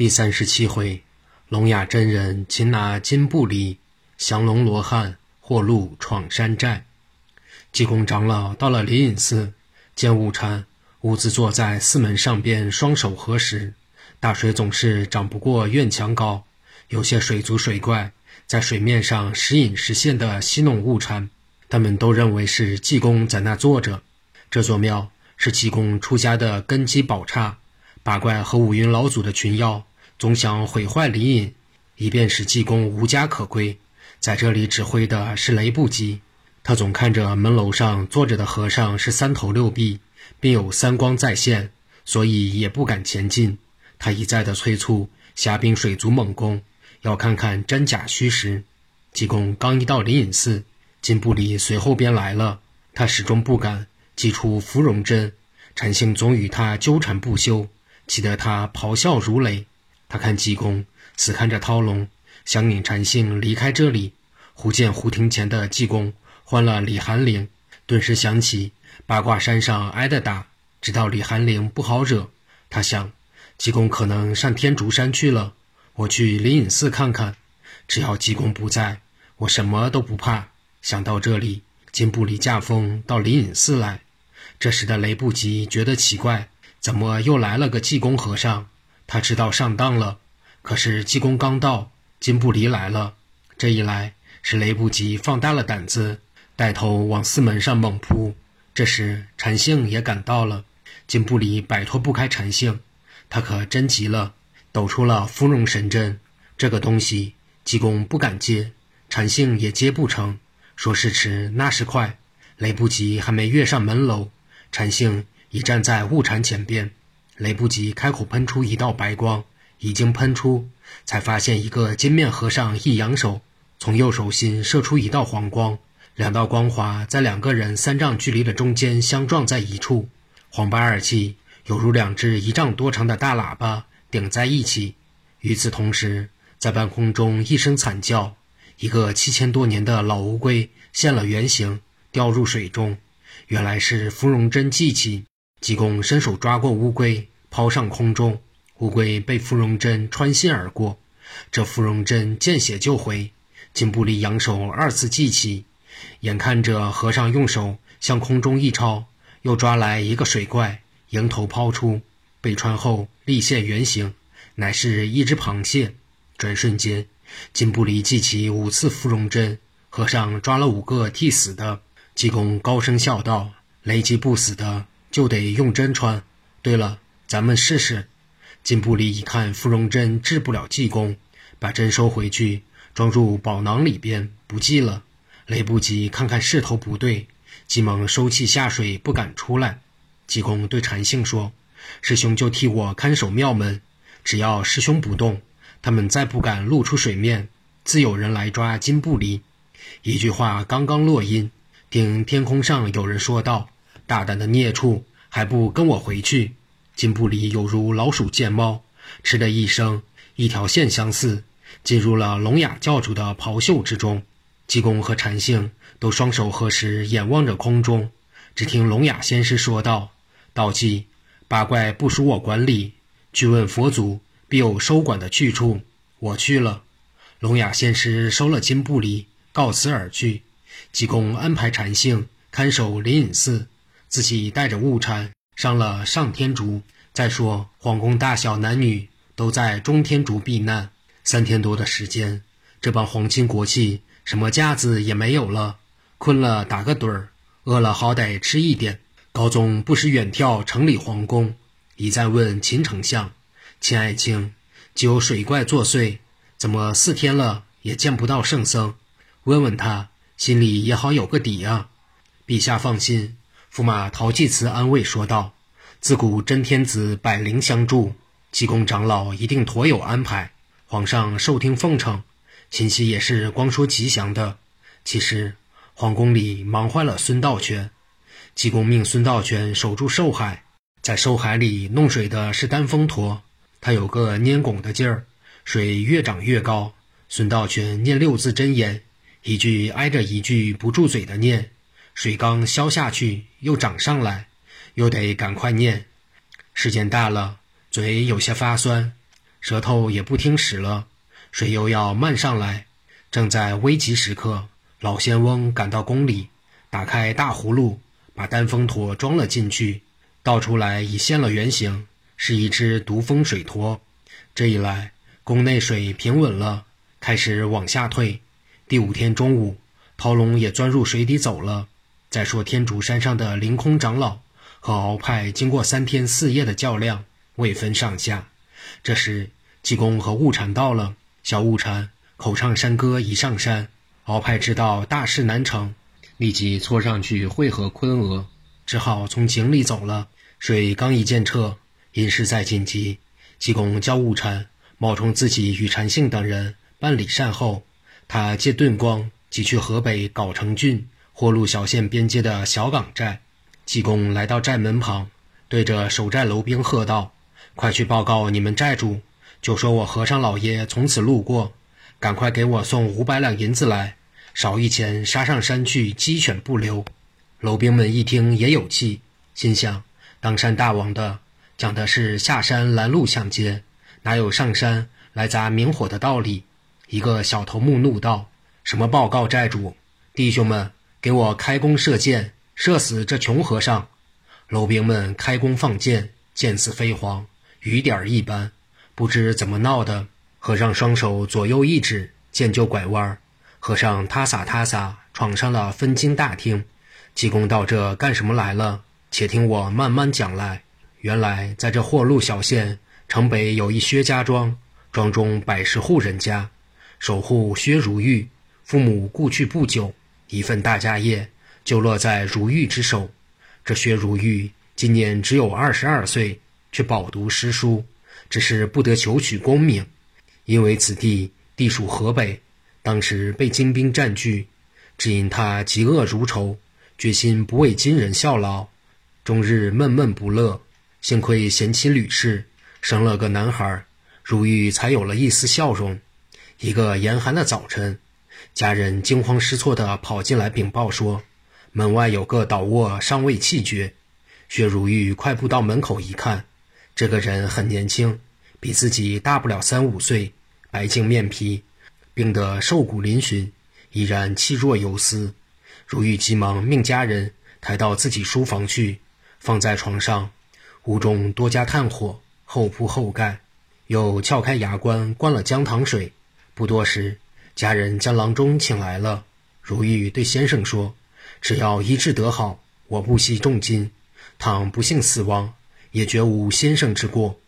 第三十七回，聋哑真人擒拿金布里，降龙罗汉获路闯山寨。济公长老到了灵隐寺，见悟禅兀自坐在寺门上边，双手合十。大水总是涨不过院墙高，有些水族水怪在水面上时隐时现地戏弄悟禅，他们都认为是济公在那坐着。这座庙是济公出家的根基宝刹，八怪和五云老祖的群妖。总想毁坏灵隐，以便使济公无家可归。在这里指挥的是雷不及，他总看着门楼上坐着的和尚是三头六臂，并有三光在现，所以也不敢前进。他一再的催促虾兵水族猛攻，要看看真假虚实。济公刚一到灵隐寺，金布里随后便来了，他始终不敢祭出芙蓉针，禅性总与他纠缠不休，气得他咆哮如雷。他看济公死看着涛龙，想引禅性离开这里。忽见湖亭前的济公换了李寒灵，顿时想起八卦山上挨的打，知道李寒灵不好惹。他想，济公可能上天竺山去了，我去灵隐寺看看。只要济公不在，我什么都不怕。想到这里，金布离驾风到灵隐寺来。这时的雷不及觉得奇怪，怎么又来了个济公和尚？他知道上当了，可是济公刚到，金不离来了。这一来是雷不及放大了胆子，带头往寺门上猛扑。这时禅性也赶到了，金不离摆脱不开禅性，他可真急了，抖出了芙蓉神针。这个东西济公不敢接，禅性也接不成。说时迟，那时快，雷不及还没跃上门楼，禅性已站在悟禅前边。雷不及开口喷出一道白光，已经喷出，才发现一个金面和尚一扬手，从右手心射出一道黄光，两道光华在两个人三丈距离的中间相撞在一处，黄白二气犹如两只一丈多长的大喇叭顶在一起。与此同时，在半空中一声惨叫，一个七千多年的老乌龟现了原形，掉入水中，原来是芙蓉针祭起。济公伸手抓过乌龟，抛上空中，乌龟被芙蓉针穿心而过。这芙蓉针见血就回。金布离扬手二次记起，眼看着和尚用手向空中一抄，又抓来一个水怪，迎头抛出，被穿后立现原形，乃是一只螃蟹。转瞬间，金布离记起五次芙蓉针，和尚抓了五个替死的。济公高声笑道：“雷击不死的。”就得用针穿。对了，咱们试试。金布离一看芙蓉针治不了济公，把针收回去，装入宝囊里边，不济了。雷不及看看势头不对，急忙收气下水，不敢出来。济公对禅性说：“师兄就替我看守庙门，只要师兄不动，他们再不敢露出水面，自有人来抓金布离。”一句话刚刚落音，听天空上有人说道。大胆的孽畜，还不跟我回去！金布离犹如老鼠见猫，嗤的一声，一条线相似，进入了聋哑教主的袍袖之中。济公和禅性都双手合十，眼望着空中。只听聋哑仙师说道：“道济，八怪不属我管理，去问佛祖，必有收管的去处。我去了。”聋哑仙师收了金布离，告辞而去。济公安排禅性看守灵隐寺。自己带着悟禅上了上天竺。再说，皇宫大小男女都在中天竺避难三天多的时间，这帮皇亲国戚什么架子也没有了，困了打个盹儿，饿了好歹吃一点。高宗不时远眺城里皇宫，一再问秦丞相：“秦爱卿，有水怪作祟，怎么四天了也见不到圣僧？问问他，心里也好有个底啊。”陛下放心。驸马陶济慈安慰说道：“自古真天子百灵相助，济公长老一定妥有安排。皇上受听奉承，秦熙也是光说吉祥的。其实皇宫里忙坏了孙道全，济公命孙道全守住寿海，在寿海里弄水的是丹峰陀，他有个拈拱的劲儿，水越涨越高。孙道全念六字真言，一句挨着一句不住嘴的念。”水刚消下去，又涨上来，又得赶快念。时间大了，嘴有些发酸。舌头也不听使了，水又要漫上来。正在危急时刻，老仙翁赶到宫里，打开大葫芦，把丹峰驼装了进去，倒出来已现了原形，是一只毒风水驼。这一来，宫内水平稳了，开始往下退。第五天中午，陶龙也钻入水底走了。再说天竺山上的凌空长老和鳌派，经过三天四夜的较量，未分上下。这时，济公和悟禅到了。小悟禅口唱山歌，已上山。鳌派知道大事难成，立即搓上去会合昆娥，只好从井里走了。水刚一见彻，因事在紧急，济公叫悟禅冒充自己与禅性等人办理善后。他借遁光，即去河北藁城郡霍路小县边界的小岗寨。济公来到寨门旁，对着守寨楼兵喝道：“快去报告你们寨主，就说我和尚老爷从此路过，赶快给我送五百两银子来，少一钱杀上山去，鸡犬不留。”楼兵们一听也有气，心想：当山大王的讲的是下山拦路抢劫，哪有上山来砸明火的道理？一个小头目怒道：“什么报告寨主？弟兄们，给我开弓射箭，射死这穷和尚！”楼兵们开弓放箭，箭似飞蝗，雨点一般。不知怎么闹的，和尚双手左右一指，箭就拐弯，和尚他撒他撒，闯上了分金大厅。济公到这干什么来了？且听我慢慢讲来。原来在这霍路小县城北有一薛家庄，庄中百十户人家。守护薛如玉，父母故去不久，一份大家业就落在如玉之手。这薛如玉今年只有二十二岁，却饱读诗书，只是不得求取功名。因为此地地属河北，当时被金兵占据，只因他嫉恶如仇，决心不为金人效劳，终日闷闷不乐。幸亏贤妻吕氏生了个男孩，如玉才有了一丝笑容。一个严寒的早晨，家人惊慌失措地跑进来禀报说，门外有个倒卧，尚未气绝。薛如玉快步到门口一看，这个人很年轻，比自己大不了三五岁，白净面皮，病得瘦骨嶙峋，依然气若游丝。如玉急忙命家人抬到自己书房去，放在床上，屋中多加炭火，后铺后盖，又撬开牙关，灌了姜糖水。不多时，家人将郎中请来了。如玉对先生说：“只要医治得好，我不惜重金。倘不幸死亡，也绝无先生之过。”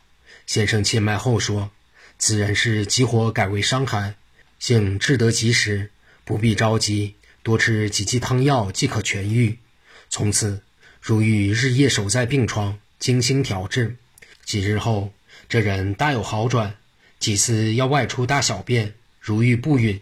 先生切脉后说：“此人是急火改为伤寒，幸治得及时，不必着急，多吃几剂汤药即可痊愈。”从此，如玉日夜守在病床，精心调治。几日后，这人大有好转，几次要外出大小便。如遇不允，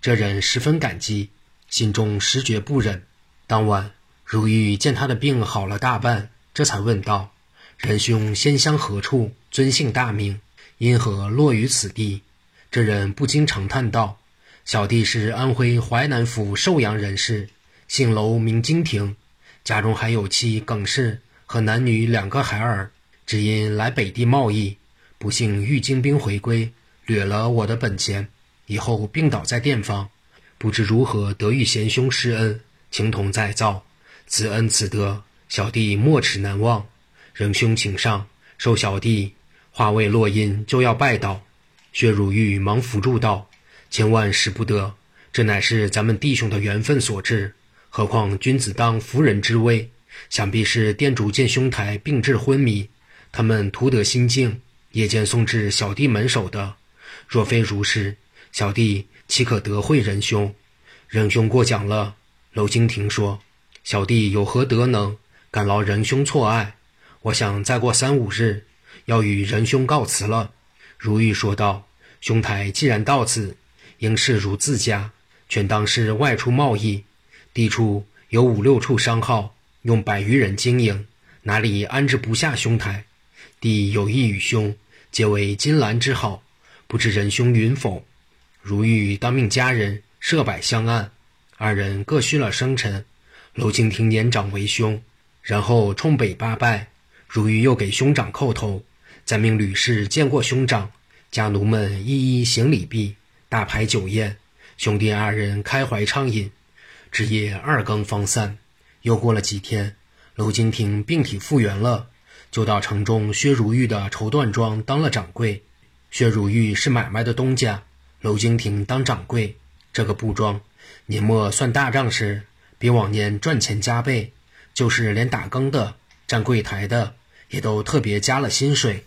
这人十分感激，心中实觉不忍。当晚，如玉见他的病好了大半，这才问道：“仁兄先乡何处？尊姓大名？因何落于此地？”这人不禁长叹道：“小弟是安徽淮南府寿阳人士，姓楼，名金亭，家中还有妻耿氏和男女两个孩儿。只因来北地贸易，不幸遇金兵回归，掠了我的本钱。”以后病倒在店方，不知如何得遇贤兄施恩，情同再造。此恩此德，小弟没齿难忘。仁兄请上，受小弟话未落音，就要拜倒。薛如玉忙扶住道：“千万使不得，这乃是咱们弟兄的缘分所致。何况君子当夫人之位，想必是店主见兄台病至昏迷，他们图得心静，夜间送至小弟门首的。若非如是。”小弟岂可得会仁兄？仁兄过奖了。娄京亭说：“小弟有何德能，敢劳仁兄错爱？我想再过三五日，要与仁兄告辞了。”如玉说道：“兄台既然到此，应视如自家，全当是外出贸易。地处有五六处商号，用百余人经营，哪里安置不下兄台？弟有意与兄结为金兰之好，不知仁兄允否？”如玉当命家人设摆香案，二人各续了生辰。娄敬亭年长为兄，然后冲北八拜。如玉又给兄长叩头，再命吕氏见过兄长，家奴们一一行礼毕，大排酒宴，兄弟二人开怀畅饮，至夜二更方散。又过了几天，娄敬亭病体复原了，就到城中薛如玉的绸缎庄当了掌柜。薛如玉是买卖的东家，娄京亭当掌柜。这个布庄年末算大账时，比往年赚钱加倍，就是连打更的、站柜台的，也都特别加了薪水。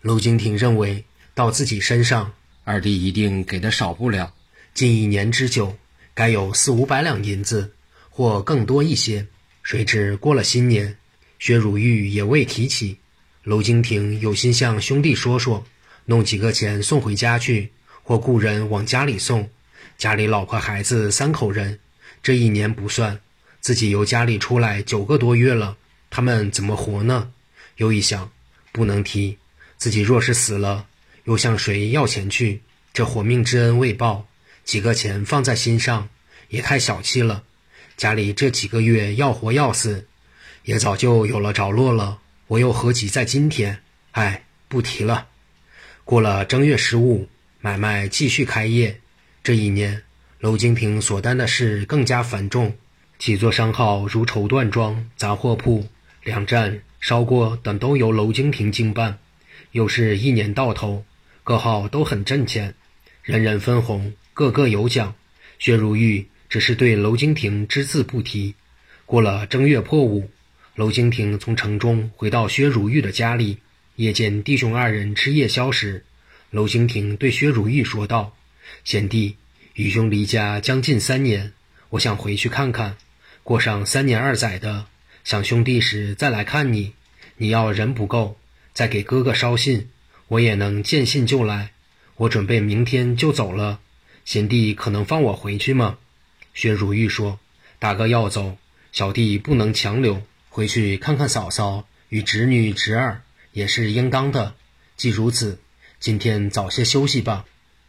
娄京亭认为，到自己身上，二弟一定给的少不了，近一年之久，该有四五百两银子，或更多一些。谁知过了新年，薛如玉也未提起。娄京亭有心向兄弟说说，弄几个钱送回家去，或雇人往家里送。家里老婆孩子三口人，这一年不算，自己由家里出来九个多月了，他们怎么活呢？又一想，不能提，自己若是死了，又向谁要钱去？这活命之恩未报，几个钱放在心上，也太小气了。家里这几个月要活要死，也早就有了着落了。我又何急在今天？哎，不提了。过了正月十五，买卖继续开业。这一年，娄京亭所担的事更加繁重，几座商号如绸缎庄、杂货铺、粮站、烧锅等都由娄京亭经办。又是一年到头，各号都很挣钱，人人分红，个个有奖。薛如玉。只是对娄京亭只字不提。过了正月破五，娄京亭从城中回到薛如玉的家里，夜见弟兄二人吃夜宵时，娄京亭对薛如玉说道：“贤弟，愚兄离家将近三年，我想回去看看，过上三年二载的，想兄弟时再来看你。你要人不够，再给哥哥捎信，我也能见信就来。我准备明天就走了，贤弟可能放我回去吗？”薛如玉说：“大哥要走，小弟不能强留，回去看看嫂嫂与侄女侄儿也是应当的。既如此，今天早些休息吧。”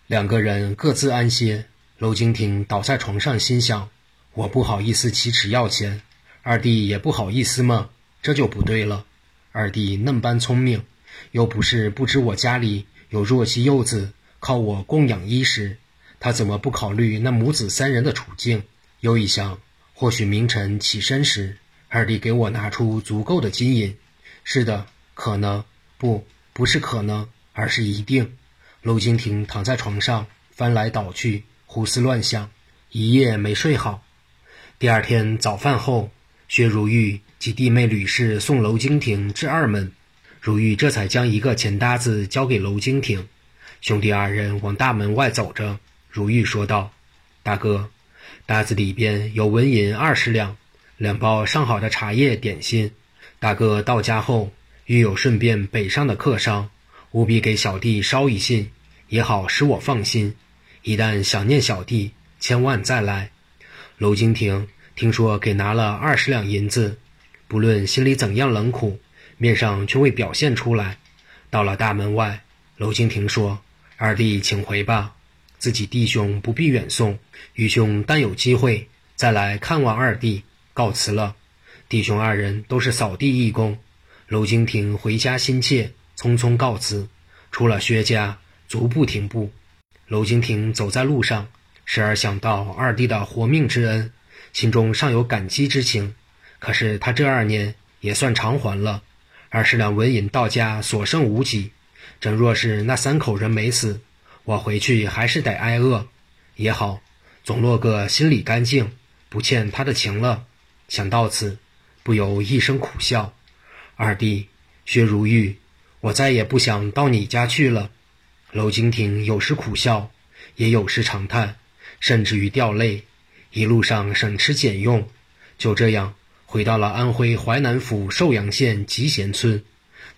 两个人各自安歇。娄京亭倒在床上，心想：“我不好意思启齿要钱，二弟也不好意思吗？这就不对了。二弟嫩般聪明，又不是不知我家里有弱妻幼子，靠我供养衣食。”他怎么不考虑那母子三人的处境？又一想，或许明晨起身时，二弟给我拿出足够的金银。是的，可能不，不是可能，而是一定。娄京亭躺在床上，翻来倒去，胡思乱想，一夜没睡好。第二天早饭后，薛如玉及弟妹吕氏送娄京亭至二门，如玉这才将一个钱搭子交给娄京亭。兄弟二人往大门外走着。如玉说道：“大哥，搭子里边有纹银二十两，两包上好的茶叶点心。大哥到家后，遇有顺便北上的客商，务必给小弟捎一信，也好使我放心。一旦想念小弟，千万再来。”娄京亭听说给拿了二十两银子，不论心里怎样冷苦，面上却未表现出来。到了大门外，娄京亭说：“二弟，请回吧。”自己弟兄不必远送，愚兄但有机会再来看望二弟，告辞了。弟兄二人都是扫地义工，娄京亭回家心切，匆匆告辞，出了薛家，足不停步。娄京亭走在路上，时而想到二弟的活命之恩，心中尚有感激之情。可是他这二年也算偿还了，二十两纹银到家所剩无几，真若是那三口人没死。我回去还是得挨饿，也好，总落个心里干净，不欠他的情了。想到此，不由一声苦笑。二弟薛如玉，我再也不想到你家去了。娄京亭有时苦笑，也有时长叹，甚至于掉泪。一路上省吃俭用，就这样回到了安徽淮南府寿阳县集贤村。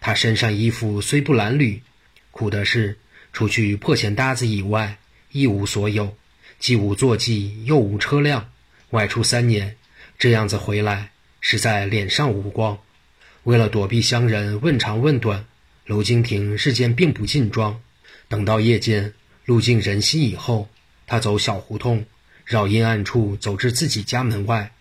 他身上衣服虽不褴褛，苦的是。除去破钱搭子以外，一无所有，既无坐骑，又无车辆。外出三年，这样子回来，实在脸上无光。为了躲避乡人问长问短，娄京亭日间并不进庄。等到夜间路尽人稀以后，他走小胡同，绕阴暗处走至自己家门外，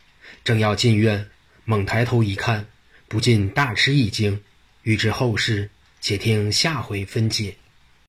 正要进院，猛抬头一看，不禁大吃一惊。欲知后事，且听下回分解。